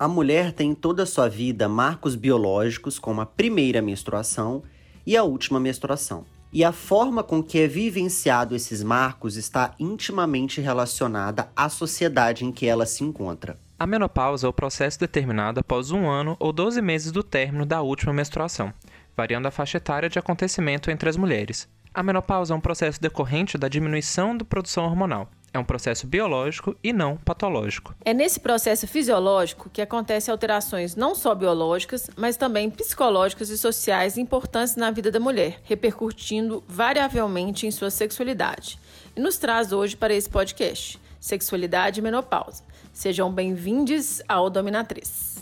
A mulher tem em toda a sua vida marcos biológicos, como a primeira menstruação e a última menstruação. E a forma com que é vivenciado esses marcos está intimamente relacionada à sociedade em que ela se encontra. A menopausa é o processo determinado após um ano ou 12 meses do término da última menstruação, variando a faixa etária de acontecimento entre as mulheres. A menopausa é um processo decorrente da diminuição da produção hormonal. É um processo biológico e não patológico. É nesse processo fisiológico que acontecem alterações não só biológicas, mas também psicológicas e sociais importantes na vida da mulher, repercutindo variavelmente em sua sexualidade. E nos traz hoje para esse podcast, Sexualidade e Menopausa. Sejam bem-vindos ao Dominatriz.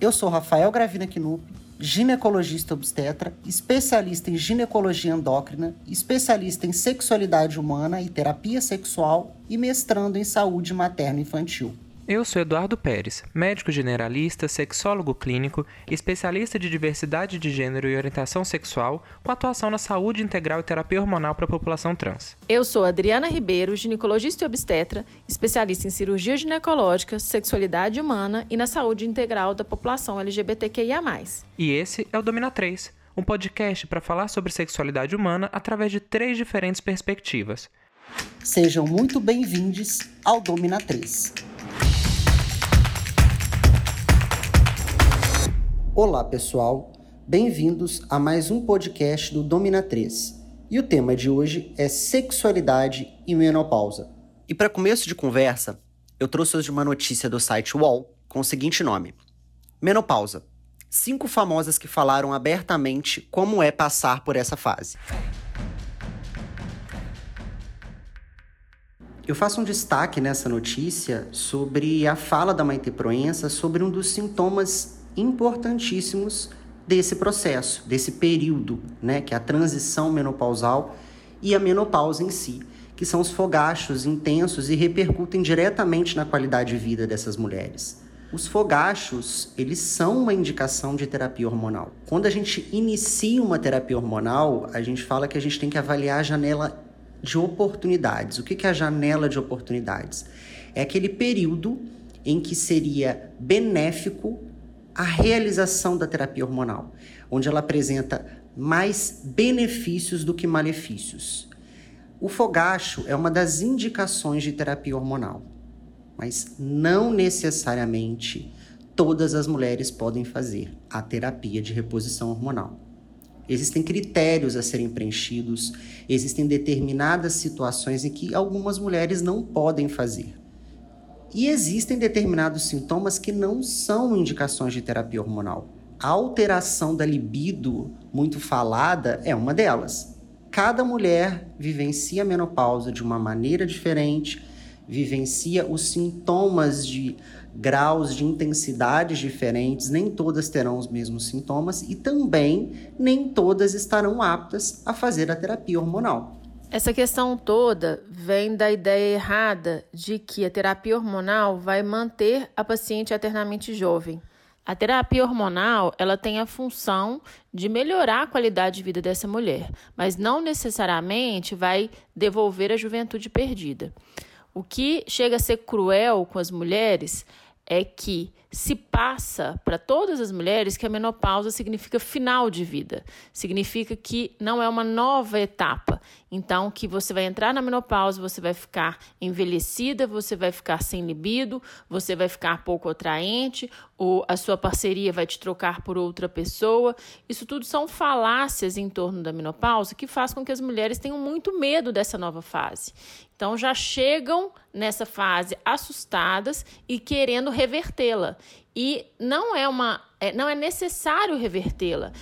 Eu sou Rafael Gravina Knupp ginecologista obstetra, especialista em ginecologia endócrina, especialista em sexualidade humana e terapia sexual e mestrando em saúde materno-infantil. Eu sou Eduardo Pérez, médico generalista, sexólogo clínico, especialista de diversidade de gênero e orientação sexual, com atuação na saúde integral e terapia hormonal para a população trans. Eu sou Adriana Ribeiro, ginecologista e obstetra, especialista em cirurgia ginecológica, sexualidade humana e na saúde integral da população LGBTQIA+. E esse é o Domina 3, um podcast para falar sobre sexualidade humana através de três diferentes perspectivas. Sejam muito bem-vindos ao Domina 3. Olá, pessoal. Bem-vindos a mais um podcast do Domina 3. E o tema de hoje é sexualidade e menopausa. E para começo de conversa, eu trouxe hoje uma notícia do site UOL com o seguinte nome: Menopausa. Cinco famosas que falaram abertamente como é passar por essa fase. Eu faço um destaque nessa notícia sobre a fala da Maite Proença sobre um dos sintomas importantíssimos desse processo, desse período, né, que é a transição menopausal e a menopausa em si, que são os fogachos intensos e repercutem diretamente na qualidade de vida dessas mulheres. Os fogachos, eles são uma indicação de terapia hormonal. Quando a gente inicia uma terapia hormonal, a gente fala que a gente tem que avaliar a janela de oportunidades. O que é a janela de oportunidades? É aquele período em que seria benéfico a realização da terapia hormonal, onde ela apresenta mais benefícios do que malefícios. O fogacho é uma das indicações de terapia hormonal, mas não necessariamente todas as mulheres podem fazer a terapia de reposição hormonal. Existem critérios a serem preenchidos, existem determinadas situações em que algumas mulheres não podem fazer. E existem determinados sintomas que não são indicações de terapia hormonal. A alteração da libido, muito falada, é uma delas. Cada mulher vivencia a menopausa de uma maneira diferente, vivencia os sintomas de graus de intensidades diferentes, nem todas terão os mesmos sintomas e também nem todas estarão aptas a fazer a terapia hormonal. Essa questão toda vem da ideia errada de que a terapia hormonal vai manter a paciente eternamente jovem. A terapia hormonal, ela tem a função de melhorar a qualidade de vida dessa mulher, mas não necessariamente vai devolver a juventude perdida. O que chega a ser cruel com as mulheres é que se passa para todas as mulheres que a menopausa significa final de vida, significa que não é uma nova etapa. Então, que você vai entrar na menopausa, você vai ficar envelhecida, você vai ficar sem libido, você vai ficar pouco atraente, ou a sua parceria vai te trocar por outra pessoa. Isso tudo são falácias em torno da menopausa que faz com que as mulheres tenham muito medo dessa nova fase. Então já chegam nessa fase assustadas e querendo revertê-la. E não é uma é, não é necessário revertê-la.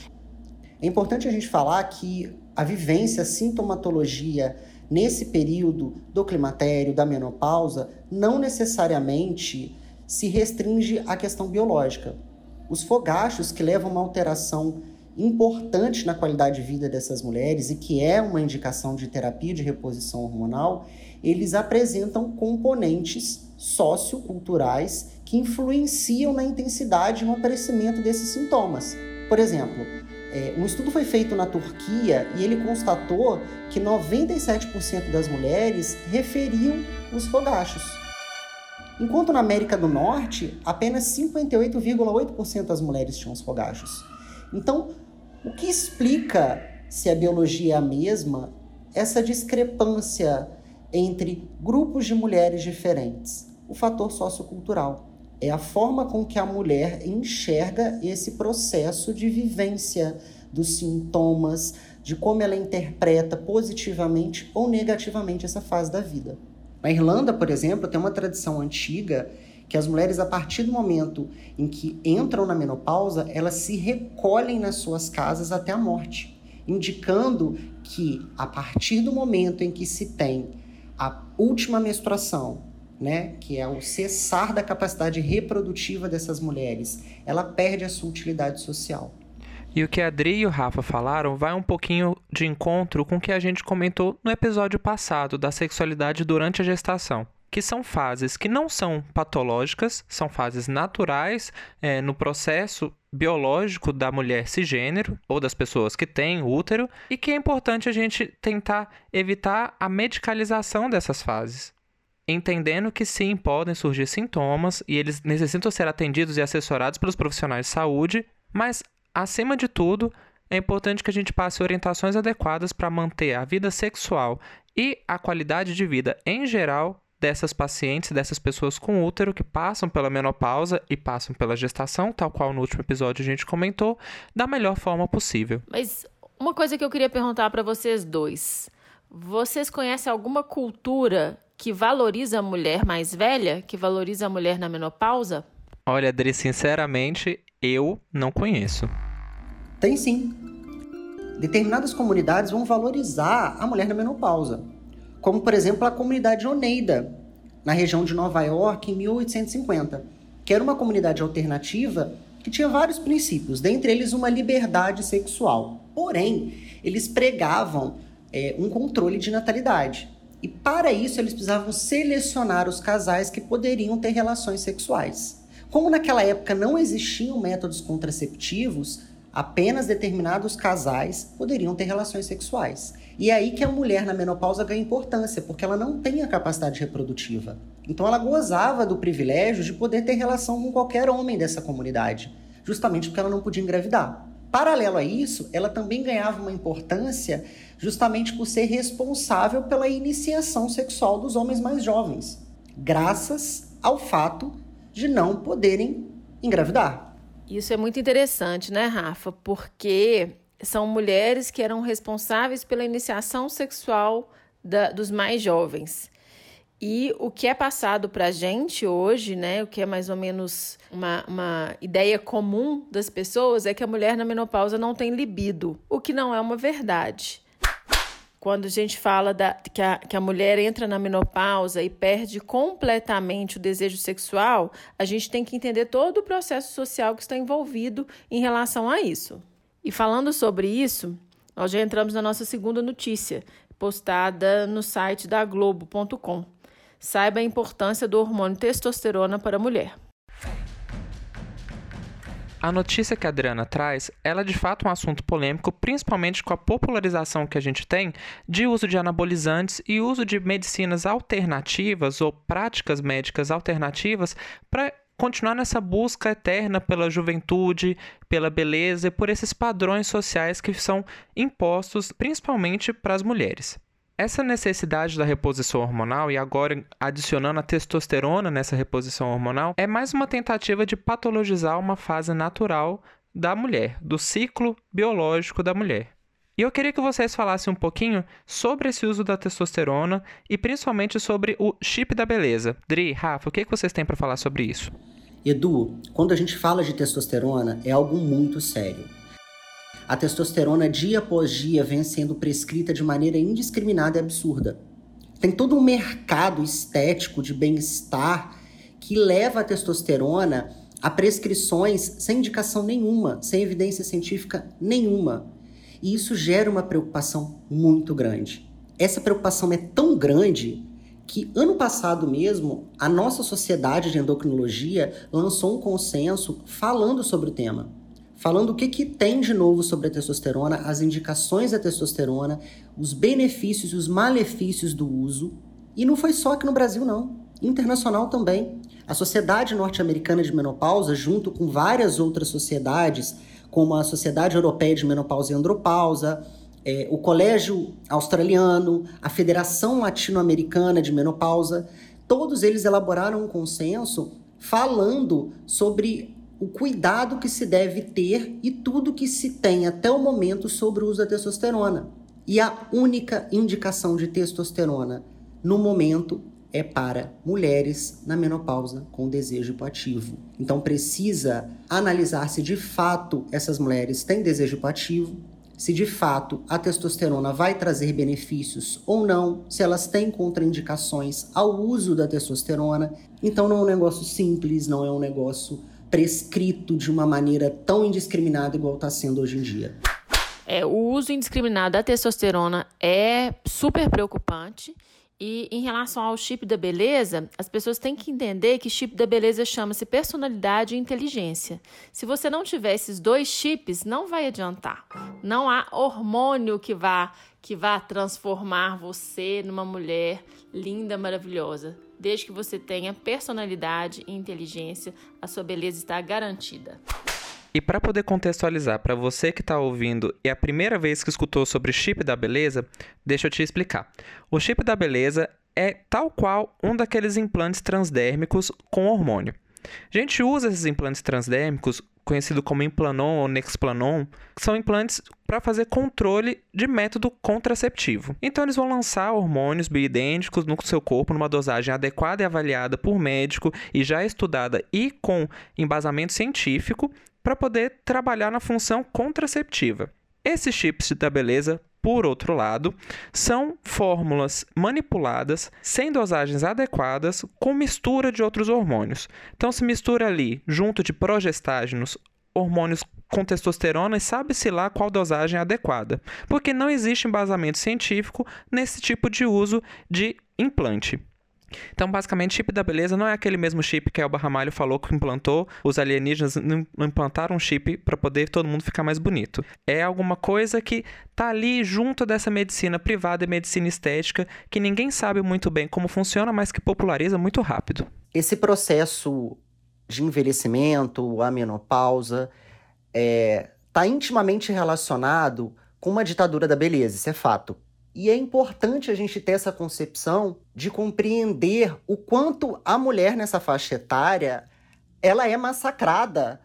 É importante a gente falar que a vivência, a sintomatologia nesse período do climatério, da menopausa, não necessariamente se restringe à questão biológica. Os fogachos que levam uma alteração importante na qualidade de vida dessas mulheres e que é uma indicação de terapia de reposição hormonal, eles apresentam componentes socioculturais que influenciam na intensidade e no aparecimento desses sintomas. Por exemplo, é, um estudo foi feito na Turquia e ele constatou que 97% das mulheres referiam os fogachos. enquanto na América do Norte, apenas 58,8% das mulheres tinham os fogachos. Então, o que explica se a biologia é a mesma, essa discrepância entre grupos de mulheres diferentes? O fator sociocultural. É a forma com que a mulher enxerga esse processo de vivência dos sintomas, de como ela interpreta positivamente ou negativamente essa fase da vida. Na Irlanda, por exemplo, tem uma tradição antiga que as mulheres, a partir do momento em que entram na menopausa, elas se recolhem nas suas casas até a morte, indicando que a partir do momento em que se tem a última menstruação, né, que é o cessar da capacidade reprodutiva dessas mulheres, ela perde a sua utilidade social. E o que a Adri e o Rafa falaram vai um pouquinho de encontro com o que a gente comentou no episódio passado da sexualidade durante a gestação. Que são fases que não são patológicas, são fases naturais é, no processo biológico da mulher cisgênero ou das pessoas que têm útero e que é importante a gente tentar evitar a medicalização dessas fases entendendo que sim, podem surgir sintomas e eles necessitam ser atendidos e assessorados pelos profissionais de saúde, mas Acima de tudo, é importante que a gente passe orientações adequadas para manter a vida sexual e a qualidade de vida em geral dessas pacientes, dessas pessoas com útero que passam pela menopausa e passam pela gestação, tal qual no último episódio a gente comentou, da melhor forma possível. Mas uma coisa que eu queria perguntar para vocês dois: vocês conhecem alguma cultura que valoriza a mulher mais velha, que valoriza a mulher na menopausa? Olha, Adri, sinceramente, eu não conheço. Tem sim. Determinadas comunidades vão valorizar a mulher na menopausa, como por exemplo a comunidade Oneida, na região de Nova York, em 1850, que era uma comunidade alternativa que tinha vários princípios, dentre eles uma liberdade sexual. Porém, eles pregavam é, um controle de natalidade. E para isso, eles precisavam selecionar os casais que poderiam ter relações sexuais. Como naquela época não existiam métodos contraceptivos, apenas determinados casais poderiam ter relações sexuais. E é aí que a mulher na menopausa ganha importância, porque ela não tem a capacidade reprodutiva. Então ela gozava do privilégio de poder ter relação com qualquer homem dessa comunidade, justamente porque ela não podia engravidar. Paralelo a isso, ela também ganhava uma importância justamente por ser responsável pela iniciação sexual dos homens mais jovens, graças ao fato de não poderem engravidar. Isso é muito interessante, né, Rafa? Porque são mulheres que eram responsáveis pela iniciação sexual da, dos mais jovens. E o que é passado para a gente hoje, né, o que é mais ou menos uma, uma ideia comum das pessoas, é que a mulher na menopausa não tem libido, o que não é uma verdade. Quando a gente fala da, que, a, que a mulher entra na menopausa e perde completamente o desejo sexual, a gente tem que entender todo o processo social que está envolvido em relação a isso. E falando sobre isso, nós já entramos na nossa segunda notícia, postada no site da Globo.com. Saiba a importância do hormônio testosterona para a mulher. A notícia que a Adriana traz, ela é de fato um assunto polêmico, principalmente com a popularização que a gente tem de uso de anabolizantes e uso de medicinas alternativas ou práticas médicas alternativas para continuar nessa busca eterna pela juventude, pela beleza e por esses padrões sociais que são impostos principalmente para as mulheres. Essa necessidade da reposição hormonal, e agora adicionando a testosterona nessa reposição hormonal, é mais uma tentativa de patologizar uma fase natural da mulher, do ciclo biológico da mulher. E eu queria que vocês falassem um pouquinho sobre esse uso da testosterona e principalmente sobre o chip da beleza. Dri, Rafa, o que vocês têm para falar sobre isso? Edu, quando a gente fala de testosterona, é algo muito sério. A testosterona, dia após dia, vem sendo prescrita de maneira indiscriminada e absurda. Tem todo um mercado estético de bem-estar que leva a testosterona a prescrições sem indicação nenhuma, sem evidência científica nenhuma. E isso gera uma preocupação muito grande. Essa preocupação é tão grande que ano passado mesmo a nossa sociedade de endocrinologia lançou um consenso falando sobre o tema falando o que, que tem de novo sobre a testosterona, as indicações da testosterona, os benefícios e os malefícios do uso. E não foi só aqui no Brasil, não. internacional também. A Sociedade Norte-Americana de Menopausa, junto com várias outras sociedades, como a Sociedade Europeia de Menopausa e Andropausa, é, o Colégio Australiano, a Federação Latino-Americana de Menopausa, todos eles elaboraram um consenso falando sobre o cuidado que se deve ter e tudo que se tem até o momento sobre o uso da testosterona. E a única indicação de testosterona no momento é para mulheres na menopausa com desejo hipoativo. Então precisa analisar se de fato essas mulheres têm desejo hipoativo, se de fato a testosterona vai trazer benefícios ou não, se elas têm contraindicações ao uso da testosterona. Então não é um negócio simples, não é um negócio prescrito de uma maneira tão indiscriminada igual está sendo hoje em dia. É, o uso indiscriminado da testosterona é super preocupante. E em relação ao chip da beleza, as pessoas têm que entender que chip da beleza chama-se personalidade e inteligência. Se você não tiver esses dois chips, não vai adiantar. Não há hormônio que vá que vá transformar você numa mulher linda, maravilhosa. Desde que você tenha personalidade e inteligência, a sua beleza está garantida. E para poder contextualizar para você que está ouvindo e é a primeira vez que escutou sobre chip da beleza, deixa eu te explicar. O chip da beleza é tal qual um daqueles implantes transdérmicos com hormônio. A gente usa esses implantes transdérmicos, conhecido como Implanon ou Nexplanon, que são implantes para fazer controle de método contraceptivo. Então eles vão lançar hormônios bioidênticos no seu corpo numa dosagem adequada e avaliada por médico e já estudada e com embasamento científico para poder trabalhar na função contraceptiva. Esses chips da beleza por outro lado, são fórmulas manipuladas sem dosagens adequadas com mistura de outros hormônios. Então se mistura ali junto de progestágenos, hormônios com testosterona e sabe-se lá qual dosagem é adequada, porque não existe embasamento científico nesse tipo de uso de implante. Então, basicamente, chip da beleza não é aquele mesmo chip que o Ramalho falou que implantou. Os alienígenas não implantaram um chip para poder todo mundo ficar mais bonito. É alguma coisa que tá ali junto dessa medicina privada e medicina estética que ninguém sabe muito bem como funciona, mas que populariza muito rápido. Esse processo de envelhecimento, a menopausa, está tá intimamente relacionado com uma ditadura da beleza, isso é fato. E é importante a gente ter essa concepção de compreender o quanto a mulher nessa faixa etária ela é massacrada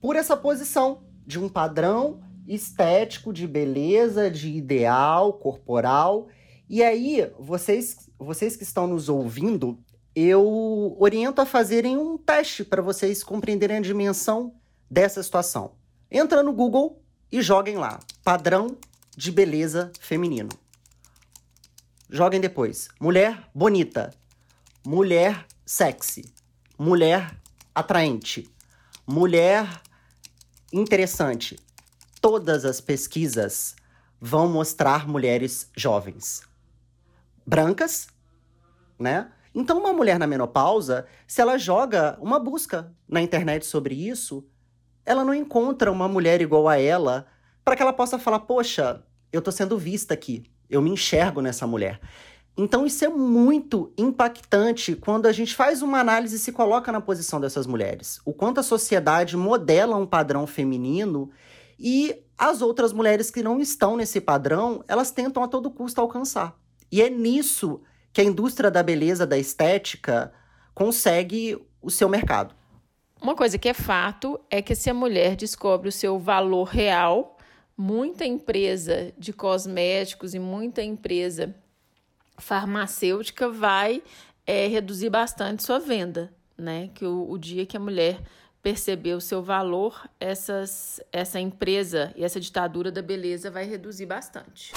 por essa posição de um padrão estético de beleza, de ideal corporal. E aí, vocês, vocês que estão nos ouvindo, eu oriento a fazerem um teste para vocês compreenderem a dimensão dessa situação. Entra no Google e joguem lá: padrão de beleza feminino. Joguem depois. Mulher bonita. Mulher sexy. Mulher atraente. Mulher interessante. Todas as pesquisas vão mostrar mulheres jovens. Brancas, né? Então, uma mulher na menopausa, se ela joga uma busca na internet sobre isso, ela não encontra uma mulher igual a ela para que ela possa falar: Poxa, eu tô sendo vista aqui. Eu me enxergo nessa mulher. Então isso é muito impactante quando a gente faz uma análise e se coloca na posição dessas mulheres. O quanto a sociedade modela um padrão feminino e as outras mulheres que não estão nesse padrão, elas tentam a todo custo alcançar. E é nisso que a indústria da beleza, da estética, consegue o seu mercado. Uma coisa que é fato é que se a mulher descobre o seu valor real, muita empresa de cosméticos e muita empresa farmacêutica vai é, reduzir bastante sua venda, né? Que o, o dia que a mulher perceber o seu valor, essas, essa empresa e essa ditadura da beleza vai reduzir bastante.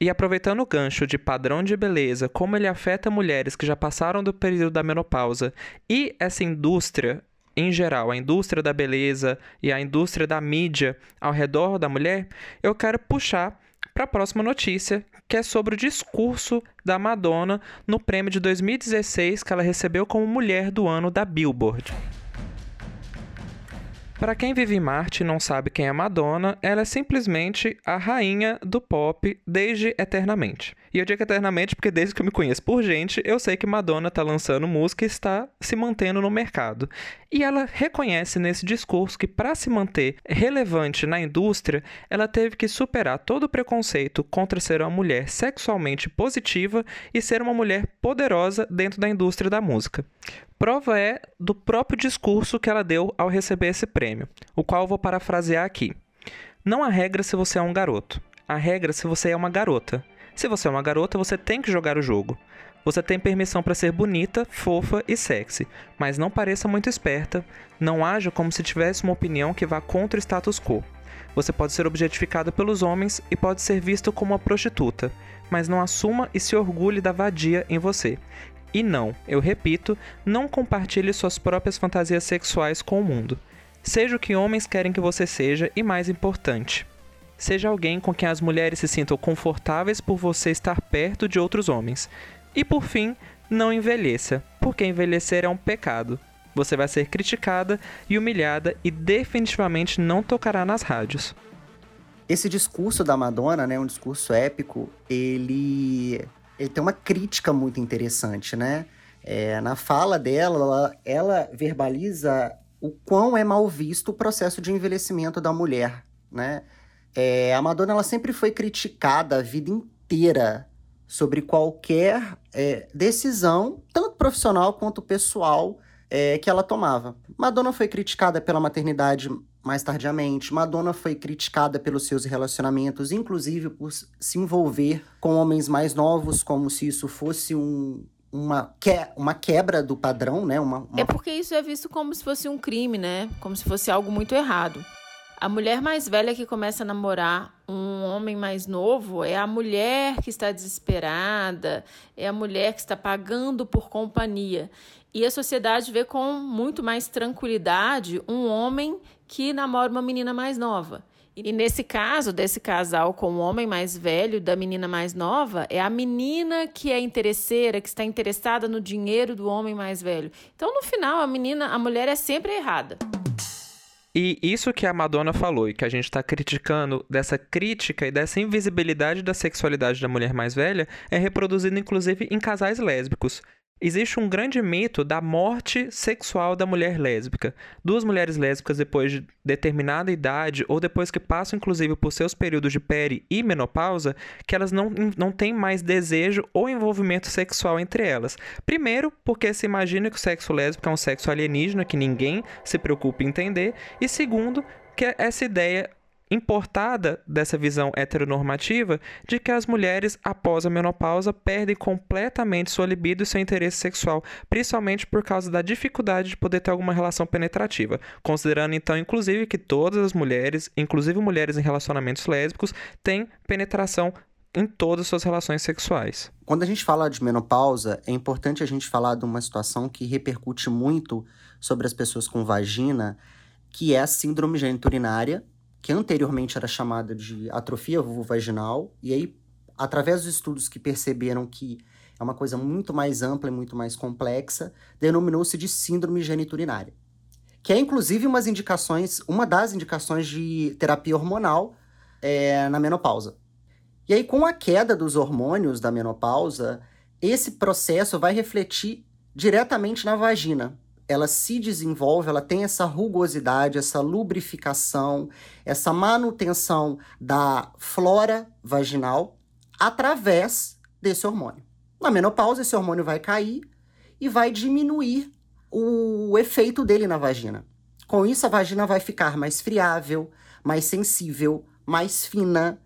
E aproveitando o gancho de padrão de beleza, como ele afeta mulheres que já passaram do período da menopausa e essa indústria em geral, a indústria da beleza e a indústria da mídia ao redor da mulher, eu quero puxar para a próxima notícia, que é sobre o discurso da Madonna no prêmio de 2016 que ela recebeu como Mulher do Ano da Billboard. Para quem vive em Marte e não sabe quem é Madonna, ela é simplesmente a rainha do pop desde eternamente. E eu digo eternamente porque desde que eu me conheço por gente, eu sei que Madonna está lançando música e está se mantendo no mercado. E ela reconhece nesse discurso que para se manter relevante na indústria, ela teve que superar todo o preconceito contra ser uma mulher sexualmente positiva e ser uma mulher poderosa dentro da indústria da música. Prova é do próprio discurso que ela deu ao receber esse prêmio, o qual eu vou parafrasear aqui. Não há regra se você é um garoto. Há regra se você é uma garota. Se você é uma garota, você tem que jogar o jogo. Você tem permissão para ser bonita, fofa e sexy, mas não pareça muito esperta, não haja como se tivesse uma opinião que vá contra o status quo. Você pode ser objetificada pelos homens e pode ser visto como uma prostituta, mas não assuma e se orgulhe da vadia em você. E não, eu repito, não compartilhe suas próprias fantasias sexuais com o mundo. Seja o que homens querem que você seja e mais importante, Seja alguém com quem as mulheres se sintam confortáveis por você estar perto de outros homens. E por fim, não envelheça, porque envelhecer é um pecado. Você vai ser criticada e humilhada e definitivamente não tocará nas rádios. Esse discurso da Madonna, né, um discurso épico, ele, ele tem uma crítica muito interessante, né? É, na fala dela, ela, ela verbaliza o quão é mal visto o processo de envelhecimento da mulher, né? É, a Madonna ela sempre foi criticada a vida inteira sobre qualquer é, decisão, tanto profissional quanto pessoal, é, que ela tomava. Madonna foi criticada pela maternidade mais tardiamente. Madonna foi criticada pelos seus relacionamentos, inclusive por se envolver com homens mais novos, como se isso fosse um, uma, que, uma quebra do padrão, né? Uma, uma... É porque isso é visto como se fosse um crime, né? Como se fosse algo muito errado. A mulher mais velha que começa a namorar um homem mais novo é a mulher que está desesperada, é a mulher que está pagando por companhia. E a sociedade vê com muito mais tranquilidade um homem que namora uma menina mais nova. E nesse caso, desse casal com o homem mais velho, da menina mais nova, é a menina que é interesseira, que está interessada no dinheiro do homem mais velho. Então, no final, a menina, a mulher é sempre errada. E isso que a Madonna falou e que a gente está criticando, dessa crítica e dessa invisibilidade da sexualidade da mulher mais velha, é reproduzido inclusive em casais lésbicos. Existe um grande mito da morte sexual da mulher lésbica. Duas mulheres lésbicas, depois de determinada idade, ou depois que passam, inclusive, por seus períodos de peri e menopausa, que elas não, não têm mais desejo ou envolvimento sexual entre elas. Primeiro, porque se imagina que o sexo lésbico é um sexo alienígena que ninguém se preocupa em entender. E segundo, que essa ideia importada dessa visão heteronormativa de que as mulheres, após a menopausa, perdem completamente sua libido e seu interesse sexual, principalmente por causa da dificuldade de poder ter alguma relação penetrativa, considerando então, inclusive, que todas as mulheres, inclusive mulheres em relacionamentos lésbicos, têm penetração em todas as suas relações sexuais. Quando a gente fala de menopausa, é importante a gente falar de uma situação que repercute muito sobre as pessoas com vagina, que é a síndrome geniturinária, que anteriormente era chamada de atrofia vulvovaginal, e aí, através dos estudos que perceberam que é uma coisa muito mais ampla e muito mais complexa, denominou-se de síndrome geniturinária, que é inclusive umas indicações, uma das indicações de terapia hormonal é, na menopausa. E aí, com a queda dos hormônios da menopausa, esse processo vai refletir diretamente na vagina, ela se desenvolve, ela tem essa rugosidade, essa lubrificação, essa manutenção da flora vaginal através desse hormônio. Na menopausa, esse hormônio vai cair e vai diminuir o efeito dele na vagina. Com isso, a vagina vai ficar mais friável, mais sensível, mais fina,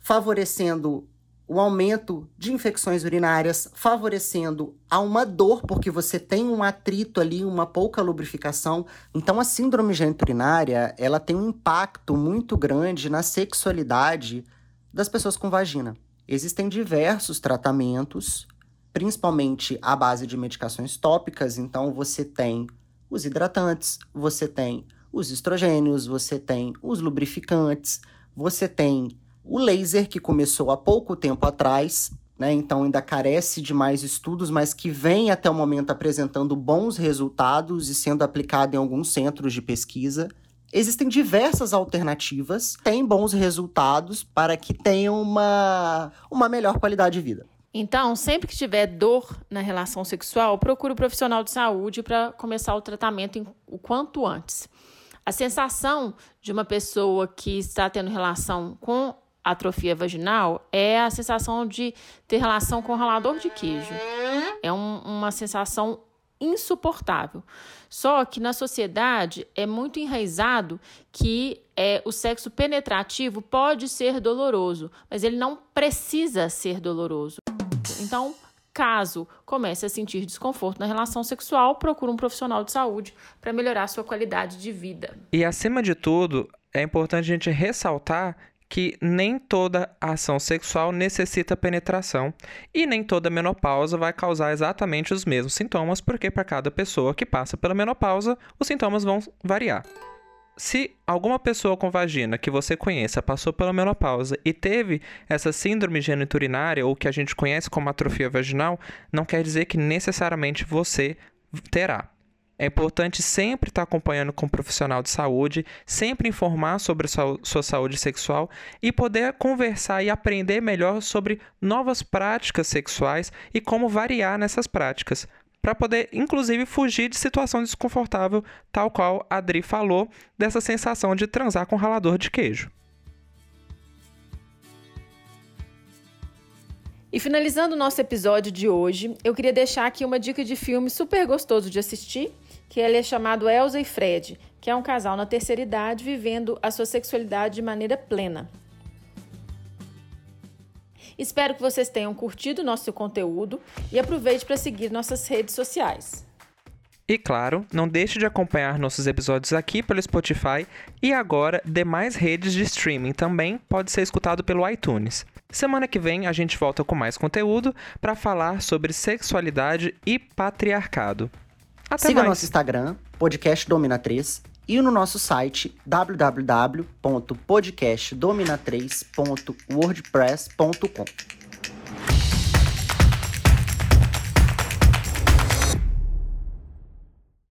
favorecendo o aumento de infecções urinárias, favorecendo a uma dor, porque você tem um atrito ali, uma pouca lubrificação. Então, a síndrome geniturinária, ela tem um impacto muito grande na sexualidade das pessoas com vagina. Existem diversos tratamentos, principalmente à base de medicações tópicas. Então, você tem os hidratantes, você tem os estrogênios, você tem os lubrificantes, você tem o laser, que começou há pouco tempo atrás, né, então ainda carece de mais estudos, mas que vem até o momento apresentando bons resultados e sendo aplicado em alguns centros de pesquisa, existem diversas alternativas, têm bons resultados para que tenham uma, uma melhor qualidade de vida. Então, sempre que tiver dor na relação sexual, procure o um profissional de saúde para começar o tratamento o quanto antes. A sensação de uma pessoa que está tendo relação com atrofia vaginal é a sensação de ter relação com ralador de queijo. É um, uma sensação insuportável. Só que na sociedade é muito enraizado que é, o sexo penetrativo pode ser doloroso, mas ele não precisa ser doloroso. Então, caso comece a sentir desconforto na relação sexual, procure um profissional de saúde para melhorar sua qualidade de vida. E acima de tudo, é importante a gente ressaltar que nem toda ação sexual necessita penetração e nem toda menopausa vai causar exatamente os mesmos sintomas, porque para cada pessoa que passa pela menopausa, os sintomas vão variar. Se alguma pessoa com vagina que você conheça passou pela menopausa e teve essa síndrome geniturinária, ou que a gente conhece como atrofia vaginal, não quer dizer que necessariamente você terá. É importante sempre estar acompanhando com um profissional de saúde, sempre informar sobre a sua saúde sexual e poder conversar e aprender melhor sobre novas práticas sexuais e como variar nessas práticas para poder, inclusive, fugir de situação desconfortável, tal qual a Adri falou, dessa sensação de transar com ralador de queijo. E finalizando o nosso episódio de hoje, eu queria deixar aqui uma dica de filme super gostoso de assistir, que ele é chamado Elsa e Fred, que é um casal na terceira idade vivendo a sua sexualidade de maneira plena. Espero que vocês tenham curtido nosso conteúdo e aproveite para seguir nossas redes sociais. E claro, não deixe de acompanhar nossos episódios aqui pelo Spotify e agora demais redes de streaming também pode ser escutado pelo iTunes. Semana que vem a gente volta com mais conteúdo para falar sobre sexualidade e patriarcado. Até Siga mais. nosso Instagram, podcast Domina 3 e no nosso site www.podcastdomina3.wordpress.com.